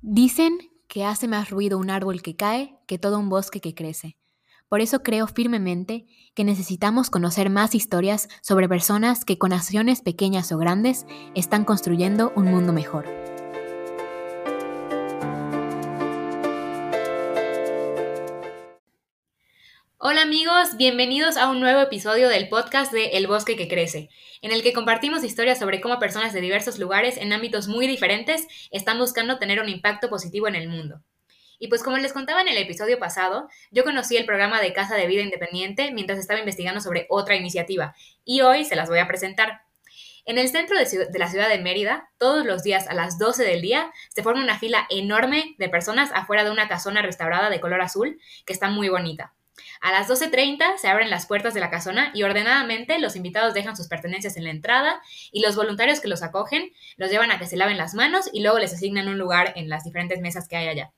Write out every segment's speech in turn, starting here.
Dicen que hace más ruido un árbol que cae que todo un bosque que crece. Por eso creo firmemente que necesitamos conocer más historias sobre personas que con acciones pequeñas o grandes están construyendo un mundo mejor. Hola amigos, bienvenidos a un nuevo episodio del podcast de El Bosque que Crece, en el que compartimos historias sobre cómo personas de diversos lugares en ámbitos muy diferentes están buscando tener un impacto positivo en el mundo. Y pues como les contaba en el episodio pasado, yo conocí el programa de Casa de Vida Independiente mientras estaba investigando sobre otra iniciativa, y hoy se las voy a presentar. En el centro de, la ciudad de Mérida, todos los días a las 12 del día, se forma una fila enorme de personas afuera de una casona restaurada de color azul, que está muy bonita. A las 12.30 se abren las puertas de la casona y ordenadamente los invitados dejan sus pertenencias en la entrada y los voluntarios que los acogen los llevan a que se laven las manos y luego les asignan un lugar en las diferentes mesas que hay allá.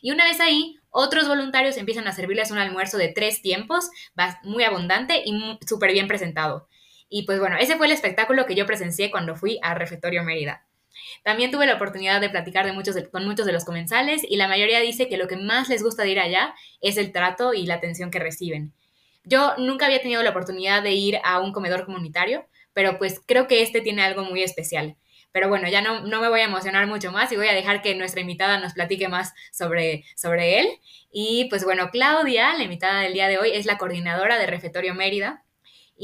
Y una vez ahí, otros voluntarios empiezan a servirles un almuerzo de tres tiempos, muy abundante y súper bien presentado. Y pues bueno, ese fue el espectáculo que yo presencié cuando fui a Refectorio Mérida. También tuve la oportunidad de platicar de muchos con muchos de los comensales y la mayoría dice que lo que más les gusta de ir allá es el trato y la atención que reciben. Yo nunca había tenido la oportunidad de ir a un comedor comunitario, pero pues creo que este tiene algo muy especial. Pero bueno, ya no, no me voy a emocionar mucho más y voy a dejar que nuestra invitada nos platique más sobre, sobre él. Y pues bueno, Claudia, la invitada del día de hoy, es la coordinadora de Refetorio Mérida.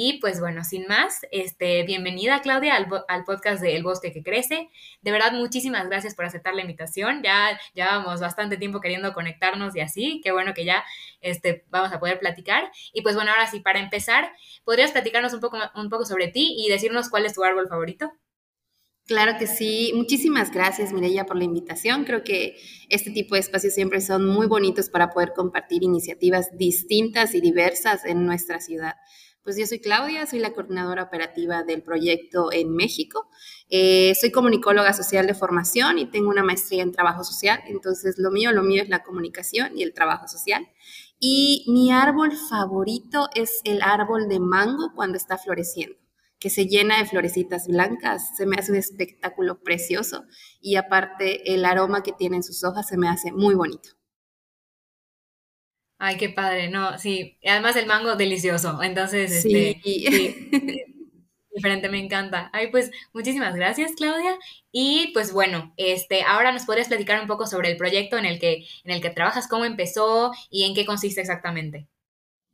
Y pues bueno, sin más, este, bienvenida Claudia al, al, podcast de El Bosque que Crece. De verdad, muchísimas gracias por aceptar la invitación. Ya llevamos bastante tiempo queriendo conectarnos y así. Qué bueno que ya este, vamos a poder platicar. Y pues bueno, ahora sí, para empezar, ¿podrías platicarnos un poco, un poco sobre ti y decirnos cuál es tu árbol favorito? Claro que sí. Muchísimas gracias, Mireya, por la invitación. Creo que este tipo de espacios siempre son muy bonitos para poder compartir iniciativas distintas y diversas en nuestra ciudad. Pues yo soy Claudia, soy la coordinadora operativa del proyecto en México. Eh, soy comunicóloga social de formación y tengo una maestría en trabajo social. Entonces, lo mío, lo mío es la comunicación y el trabajo social. Y mi árbol favorito es el árbol de mango cuando está floreciendo que se llena de florecitas blancas, se me hace un espectáculo precioso y aparte el aroma que tienen sus hojas se me hace muy bonito. Ay, qué padre, no, sí, además el mango delicioso, entonces, este, sí. diferente, me encanta. Ay, pues muchísimas gracias, Claudia. Y pues bueno, este, ahora nos podrías platicar un poco sobre el proyecto en el que, en el que trabajas, cómo empezó y en qué consiste exactamente.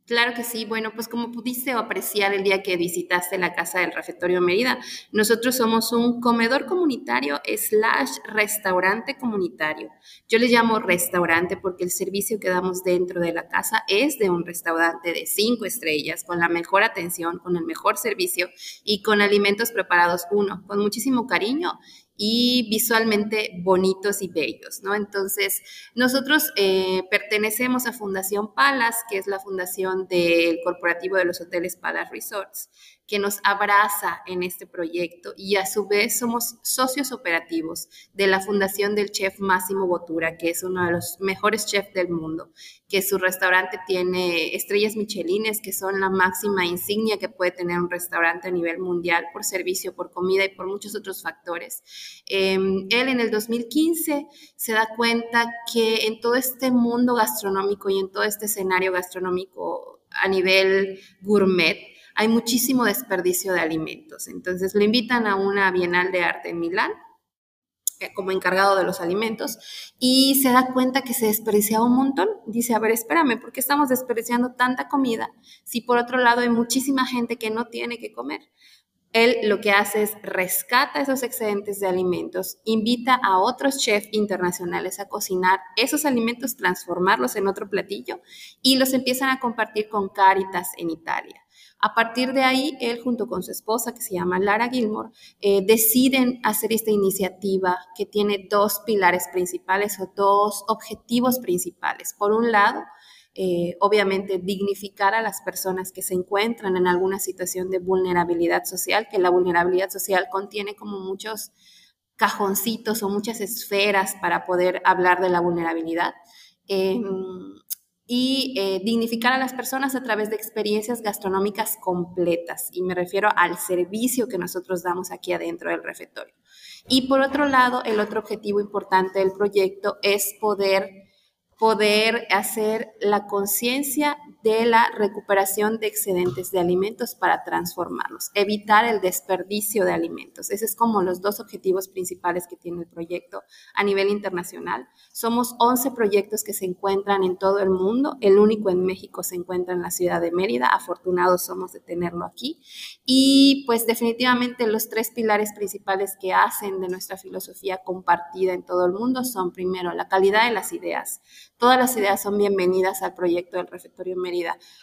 Claro que sí. Bueno, pues como pudiste apreciar el día que visitaste la casa del Refectorio Mérida, nosotros somos un comedor comunitario slash restaurante comunitario. Yo le llamo restaurante porque el servicio que damos dentro de la casa es de un restaurante de cinco estrellas, con la mejor atención, con el mejor servicio y con alimentos preparados, uno, con muchísimo cariño y visualmente bonitos y bellos, ¿no? Entonces, nosotros eh, pertenecemos a Fundación Palas, que es la fundación del corporativo de los hoteles Palas Resorts que nos abraza en este proyecto y a su vez somos socios operativos de la fundación del chef Máximo Botura, que es uno de los mejores chefs del mundo, que su restaurante tiene estrellas michelines, que son la máxima insignia que puede tener un restaurante a nivel mundial por servicio, por comida y por muchos otros factores. Em, él en el 2015 se da cuenta que en todo este mundo gastronómico y en todo este escenario gastronómico a nivel gourmet, hay muchísimo desperdicio de alimentos. Entonces lo invitan a una Bienal de Arte en Milán eh, como encargado de los alimentos y se da cuenta que se desperdiciaba un montón. Dice, a ver, espérame, ¿por qué estamos desperdiciando tanta comida si por otro lado hay muchísima gente que no tiene que comer? Él lo que hace es rescata esos excedentes de alimentos, invita a otros chefs internacionales a cocinar esos alimentos, transformarlos en otro platillo y los empiezan a compartir con Caritas en Italia. A partir de ahí, él junto con su esposa, que se llama Lara Gilmore, eh, deciden hacer esta iniciativa que tiene dos pilares principales o dos objetivos principales. Por un lado, eh, obviamente dignificar a las personas que se encuentran en alguna situación de vulnerabilidad social, que la vulnerabilidad social contiene como muchos cajoncitos o muchas esferas para poder hablar de la vulnerabilidad. Em, y eh, dignificar a las personas a través de experiencias gastronómicas completas. Y me refiero al servicio que nosotros damos aquí adentro del refectorio. Y por otro lado, el otro objetivo importante del proyecto es poder poder hacer la conciencia de la recuperación de excedentes de alimentos para transformarlos, evitar el desperdicio de alimentos. Esos es como los dos objetivos principales que tiene el proyecto a nivel internacional. Somos 11 proyectos que se encuentran en todo el mundo. El único en México se encuentra en la ciudad de Mérida. Afortunados somos de tenerlo aquí. Y pues definitivamente los tres pilares principales que hacen de nuestra filosofía compartida en todo el mundo son primero la calidad de las ideas Todas las ideas son bienvenidas al proyecto del Refectorio Mérida.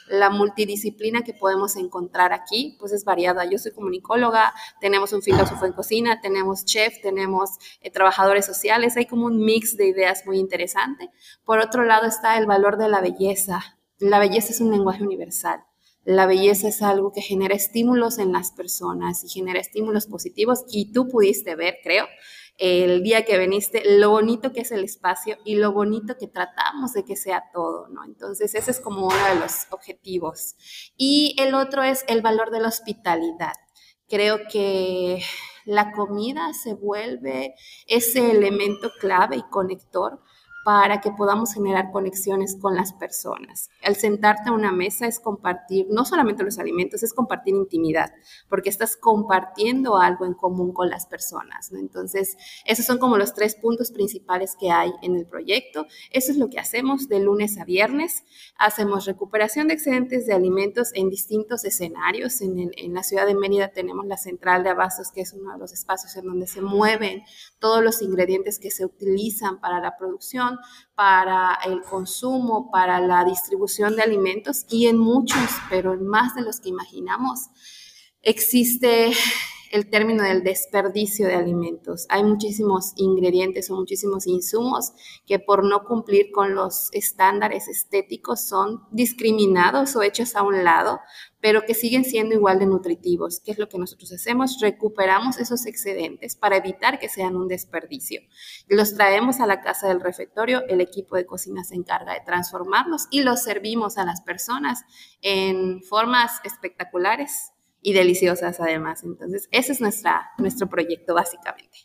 La multidisciplina que podemos encontrar aquí, pues es variada. Yo soy comunicóloga, tenemos un filósofo en cocina, tenemos chef, tenemos eh, trabajadores sociales, hay como un mix de ideas muy interesante. Por otro lado está el valor de la belleza. La belleza es un lenguaje universal. La belleza es algo que genera estímulos en las personas y genera estímulos positivos y tú pudiste ver, creo, el día que viniste, lo bonito que es el espacio y lo bonito que tratamos de que sea todo, ¿no? Entonces, ese es como uno de los objetivos. Y el otro es el valor de la hospitalidad. Creo que la comida se vuelve ese elemento clave y conector para que podamos generar conexiones con las personas. Al sentarte a una mesa es compartir no solamente los alimentos, es compartir intimidad, porque estás compartiendo algo en común con las personas. Entonces, esos son como los tres puntos principales que hay en el proyecto. Eso es lo que hacemos de lunes a viernes. Hacemos recuperación de excedentes de alimentos en distintos escenarios. En, la ciudad de Mérida tenemos la central de abastos, que es uno de los espacios en donde se mueven todos los ingredientes que se utilizan para la producción para el consumo, para la distribución de alimentos y en muchos, pero en más de los que imaginamos, existe el término del desperdicio de alimentos. Hay muchísimos ingredientes o muchísimos insumos que por no cumplir con los estándares estéticos son discriminados o hechos a un lado, pero que siguen siendo igual de nutritivos. ¿Qué es lo que nosotros hacemos? Recuperamos esos excedentes para evitar que sean un desperdicio. Los traemos a la casa del refectorio, el equipo de cocina se encarga de transformarlos y los servimos a las personas en formas espectaculares y deliciosas además. Entonces, ese es nuestra, nuestro proyecto básicamente.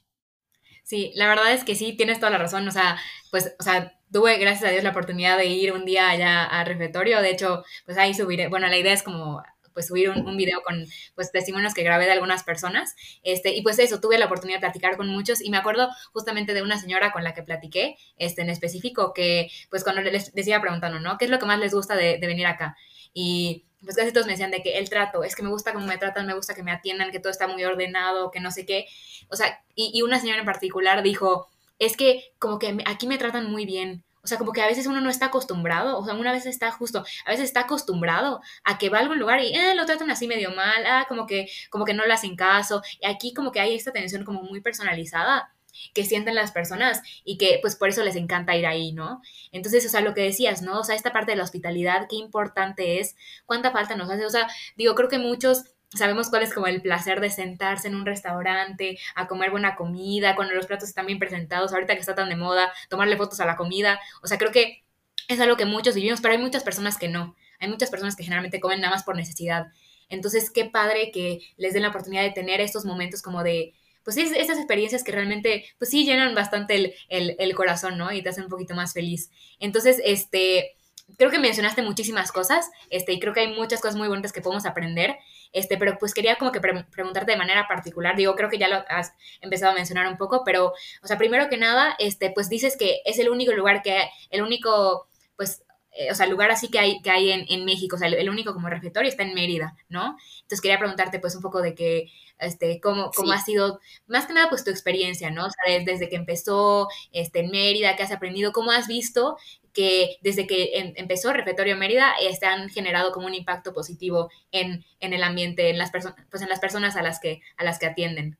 Sí, la verdad es que sí, tienes toda la razón. O sea, pues, o sea, tuve, gracias a Dios, la oportunidad de ir un día allá al refectorio. De hecho, pues ahí subiré, bueno, la idea es como pues subir un, video con pues testimonios que grabé de algunas personas. Este, y pues eso, tuve la oportunidad de platicar con muchos y me acuerdo justamente de una señora con la que platiqué, este, en específico, que pues cuando les, les iba preguntando, ¿no? ¿Qué es lo que más les gusta de venir acá? Y pues casi todos me decían de que el trato, es que me gusta cómo me tratan, me gusta que me atiendan, que todo está muy ordenado, que no sé qué. O sea, y, una señora en particular dijo, es que como que aquí me tratan muy bien. O sea, como que a veces uno no está acostumbrado, o sea, una vez está justo, a veces está acostumbrado a que va a algún lugar y eh, lo tratan así medio mal, ah, como que, como que no le hacen caso. Y aquí como que hay esta atención como muy personalizada que sienten las personas y que pues por eso les encanta ir ahí, ¿no? Entonces, o sea, lo que decías, ¿no? O sea, esta parte de la hospitalidad, qué importante es, cuánta falta nos hace, o sea, digo, creo que muchos sabemos cuál es como el placer de sentarse en un restaurante, a comer buena comida, cuando los platos están bien presentados, ahorita que está tan de moda, tomarle fotos a la comida, o sea, creo que es algo que muchos vivimos, pero hay muchas personas que no, hay muchas personas que generalmente comen nada más por necesidad. Entonces, qué padre que les den la oportunidad de tener estos momentos como de, pues sí, esas experiencias que realmente, pues sí, llenan bastante el, el, corazón, ¿no? Y te hacen un poquito más feliz. Entonces, este, creo que mencionaste muchísimas cosas, este, y creo que hay muchas cosas muy bonitas que podemos aprender, este, pero pues quería como que pre preguntarte de manera particular, digo, creo que ya lo has empezado a mencionar un poco, pero, o sea, primero que nada, este, pues dices que es el único lugar que, el único, pues, eh, o sea, lugar así que hay, que hay en, en México, o sea, el, el, único como refectorio está en Mérida, ¿no? Entonces quería preguntarte pues un poco de que, este, cómo, cómo sí. ha sido, más que nada, pues tu experiencia, ¿no? O sea, desde que empezó este, en Mérida, ¿qué has aprendido? ¿Cómo has visto que desde que en, empezó Refectorio Mérida este, han generado como un impacto positivo en, en el ambiente, en las, pues en las personas a las, que, a las que atienden?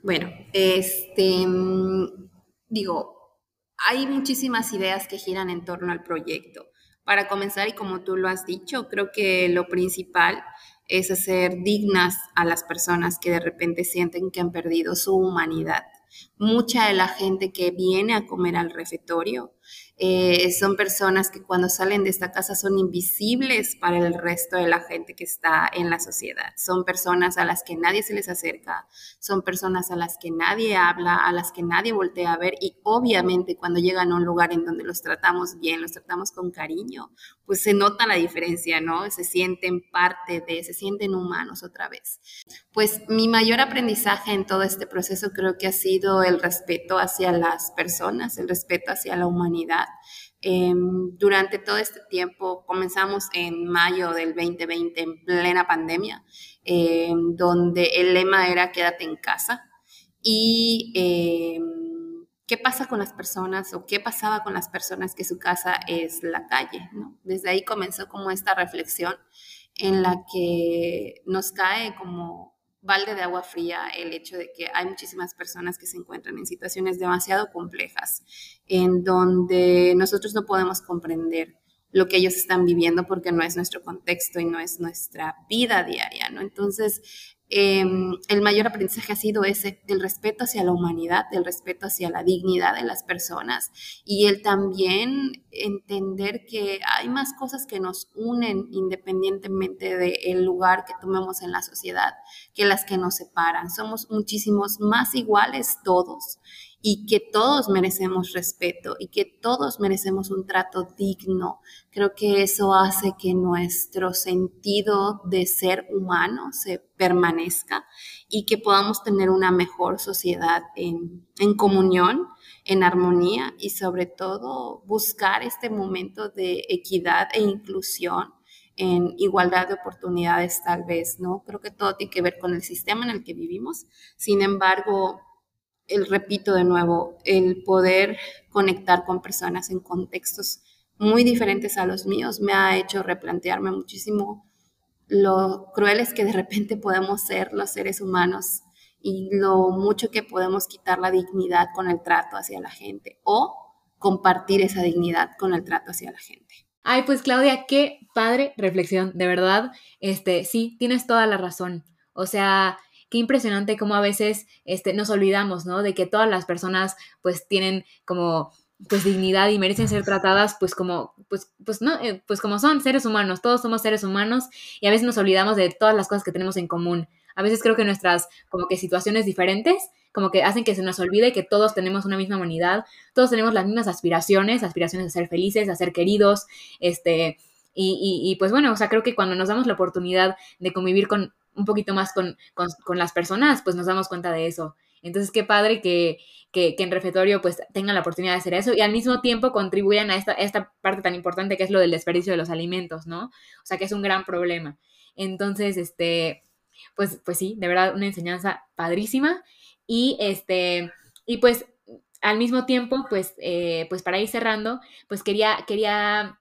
Bueno, este, digo, hay muchísimas ideas que giran en torno al proyecto. Para comenzar, y como tú lo has dicho, creo que lo principal es hacer dignas a las personas que de repente sienten que han perdido su humanidad. Mucha de la gente que viene a comer al refectorio eh, son personas que cuando salen de esta casa son invisibles para el resto de la gente que está en la sociedad. Son personas a las que nadie se les acerca, son personas a las que nadie habla, a las que nadie voltea a ver y obviamente cuando llegan a un lugar en donde los tratamos bien, los tratamos con cariño, pues se nota la diferencia, ¿no? Se sienten parte de, se sienten humanos otra vez. Pues mi mayor aprendizaje en todo este proceso creo que ha sido el respeto hacia las personas, el respeto hacia la humanidad Em, durante todo este tiempo, comenzamos en mayo del 2020, en plena pandemia, em, donde el lema era quédate en casa. Y em, qué pasa con las personas o qué pasaba con las personas que su casa es la calle. Desde ahí comenzó como esta reflexión en la que nos cae como balde de agua fría el hecho de que hay muchísimas personas que se encuentran en situaciones demasiado complejas, en donde nosotros no podemos comprender lo que ellos están viviendo porque no es nuestro contexto y no es nuestra vida diaria, ¿no? Entonces, Em, el mayor aprendizaje ha sido ese, el respeto hacia la humanidad, el respeto hacia la dignidad de las personas y el también entender que hay más cosas que nos unen independientemente del lugar que tomemos en la sociedad que las que nos separan. Somos muchísimos más iguales todos y que todos merecemos respeto y que todos merecemos un trato digno. Creo que eso hace que nuestro sentido de ser humano se permanezca y que podamos tener una mejor sociedad en, en comunión, en armonía y sobre todo buscar este momento de equidad e inclusión en igualdad de oportunidades tal vez, ¿no? Creo que todo tiene que ver con el sistema en el que vivimos. Sin embargo, el repito de nuevo, el poder conectar con personas en contextos muy diferentes a los míos me ha hecho replantearme muchísimo lo crueles que de repente podemos ser los seres humanos y lo mucho que podemos quitar la dignidad con el trato hacia la gente o compartir esa dignidad con el trato hacia la gente. Ay, pues Claudia, qué padre reflexión, de verdad. Este, sí, tienes toda la razón. O sea, qué impresionante cómo a veces este, nos olvidamos, ¿no? De que todas las personas pues tienen como pues dignidad y merecen ser tratadas pues como pues pues no eh, pues como son seres humanos todos somos seres humanos y a veces nos olvidamos de todas las cosas que tenemos en común a veces creo que nuestras como que situaciones diferentes como que hacen que se nos olvide que todos tenemos una misma humanidad todos tenemos las mismas aspiraciones aspiraciones a ser felices a ser queridos este y, y, y pues bueno o sea creo que cuando nos damos la oportunidad de convivir con un poquito más con, las personas, pues nos damos cuenta de eso. Entonces, qué padre que, que, en refectorio pues tengan la oportunidad de hacer eso y al mismo tiempo contribuyan a esta, esta parte tan importante que es lo del desperdicio de los alimentos, ¿no? O sea, que es un gran problema. Entonces, este, pues, pues sí, de verdad, una enseñanza padrísima. Y este, y pues al mismo tiempo, pues, eh, pues para ir cerrando, pues quería, quería,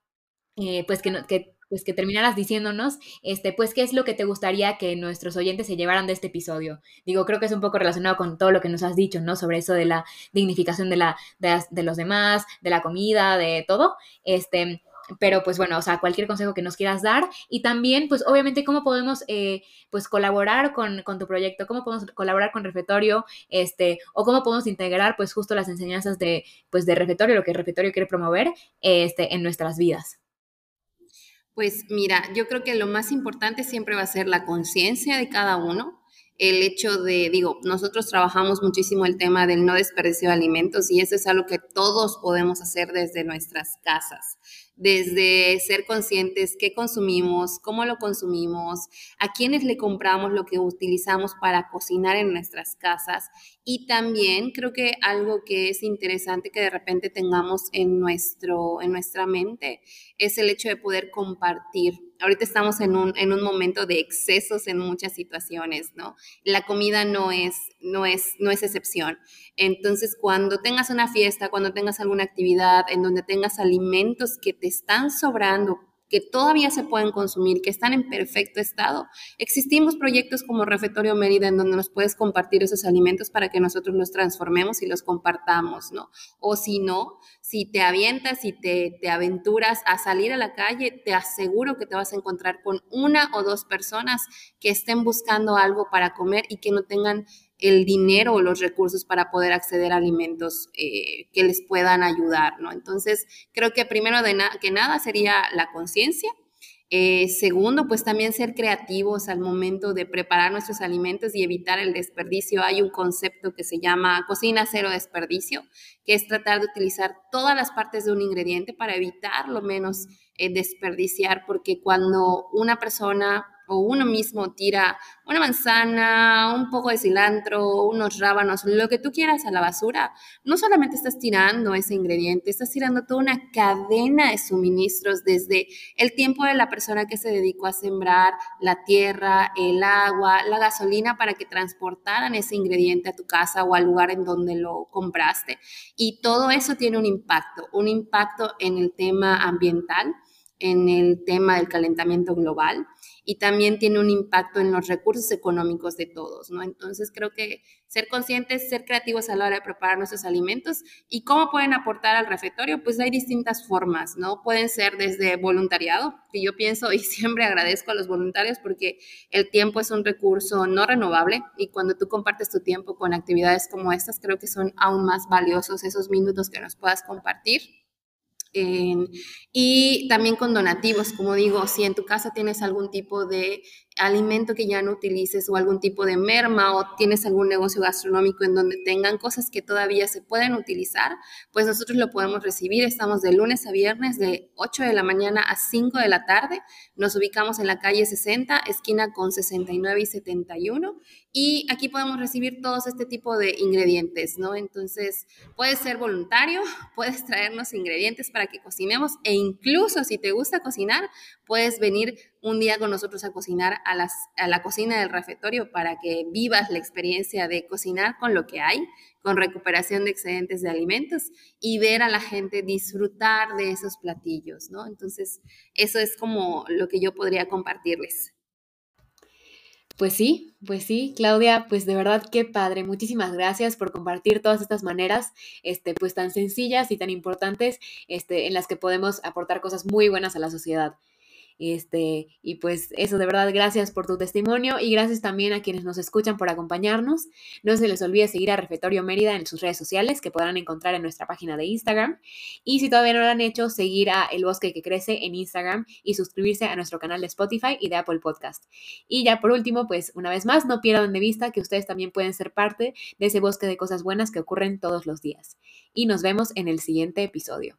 eh, pues que, que pues que terminaras diciéndonos, este, pues, qué es lo que te gustaría que nuestros oyentes se llevaran de este episodio. Digo, creo que es un poco relacionado con todo lo que nos has dicho, ¿no? Sobre eso de la dignificación de, la, de, los demás, de la comida, de todo. Este, pero pues bueno, o sea, cualquier consejo que nos quieras dar y también, pues obviamente, cómo podemos, eh, pues colaborar con, con, tu proyecto, cómo podemos colaborar con Refetorio, este, o cómo podemos integrar, pues justo las enseñanzas de, pues de Refetorio, lo que Refetorio quiere promover, este, en nuestras vidas. Pues mira, yo creo que lo más importante siempre va a ser la conciencia de cada uno, el hecho de, digo, nosotros trabajamos muchísimo el tema del no desperdicio de alimentos y eso es algo que todos podemos hacer desde nuestras casas desde ser conscientes qué consumimos, cómo lo consumimos, a quiénes le compramos lo que utilizamos para cocinar en nuestras casas y también creo que algo que es interesante que de repente tengamos en, nuestro, en nuestra mente es el hecho de poder compartir ahorita estamos en un, en un momento de excesos en muchas situaciones, ¿no? La comida no es, no es, no es excepción. Entonces, cuando tengas una fiesta, cuando tengas alguna actividad en donde tengas alimentos que te están sobrando que todavía se pueden consumir, que están en perfecto estado. Existimos proyectos como Refectorio Mérida en donde nos puedes compartir esos alimentos para que nosotros los transformemos y los compartamos, ¿no? O si no, si te avientas y te, te aventuras a salir a la calle, te aseguro que te vas a encontrar con una o dos personas que estén buscando algo para comer y que no tengan el dinero o los recursos para poder acceder a alimentos eh, que les puedan ayudar, ¿no? Entonces, creo que primero que nada sería la conciencia. Eh, segundo, pues también ser creativos al momento de preparar nuestros alimentos y evitar el desperdicio. Hay un concepto que se llama cocina cero desperdicio, que es tratar de utilizar todas las partes de un ingrediente para evitar lo menos eh, desperdiciar, porque cuando una persona o uno mismo tira una manzana, un poco de cilantro, unos rábanos, lo que tú quieras a la basura, no solamente estás tirando ese ingrediente, estás tirando toda una cadena de suministros desde el tiempo de la persona que se dedicó a sembrar la tierra, el agua, la gasolina para que transportaran ese ingrediente a tu casa o al lugar en donde lo compraste. Y todo eso tiene un impacto, un impacto en el tema ambiental, en el tema del calentamiento global y también tiene un impacto en los recursos económicos de todos, ¿no? Entonces creo que ser conscientes, ser creativos a la hora de preparar nuestros alimentos y cómo pueden aportar al refectorio, pues hay distintas formas, ¿no? Pueden ser desde voluntariado, que yo pienso y siempre agradezco a los voluntarios porque el tiempo es un recurso no renovable y cuando tú compartes tu tiempo con actividades como estas, creo que son aún más valiosos esos minutos que nos puedas compartir y también con donativos, como digo, si en tu casa tienes algún tipo de alimento que ya no utilices o algún tipo de merma o tienes algún negocio gastronómico en donde tengan cosas que todavía se pueden utilizar, pues nosotros lo podemos recibir. Estamos de lunes a viernes de 8 de la mañana a 5 de la tarde. Nos ubicamos en la calle 60, esquina con 69 y 71 y aquí podemos recibir todos este tipo de ingredientes, ¿no? Entonces, puedes ser voluntario, puedes traernos ingredientes para que cocinemos e incluso si te gusta cocinar, puedes venir un día con nosotros a cocinar a, la cocina del refectorio para que vivas la experiencia de cocinar con lo que hay, con recuperación de excedentes de alimentos y ver a la gente disfrutar de esos platillos, ¿no? Entonces, eso es como lo que yo podría compartirles. Pues sí, pues sí, Claudia, pues de verdad qué padre. Muchísimas gracias por compartir todas estas maneras, este, pues tan sencillas y tan importantes, este, en las que podemos aportar cosas muy buenas a la sociedad. Este, y pues eso, de verdad, gracias por tu testimonio y gracias también a quienes nos escuchan por acompañarnos. No se les olvide seguir a Refectorio Mérida en sus redes sociales que podrán encontrar en nuestra página de Instagram. Y si todavía no lo han hecho, seguir a El Bosque que Crece en Instagram y suscribirse a nuestro canal de Spotify y de Apple Podcast. Y ya por último, pues una vez más, no pierdan de vista que ustedes también pueden ser parte de ese bosque de cosas buenas que ocurren todos los días. Y nos vemos en el siguiente episodio.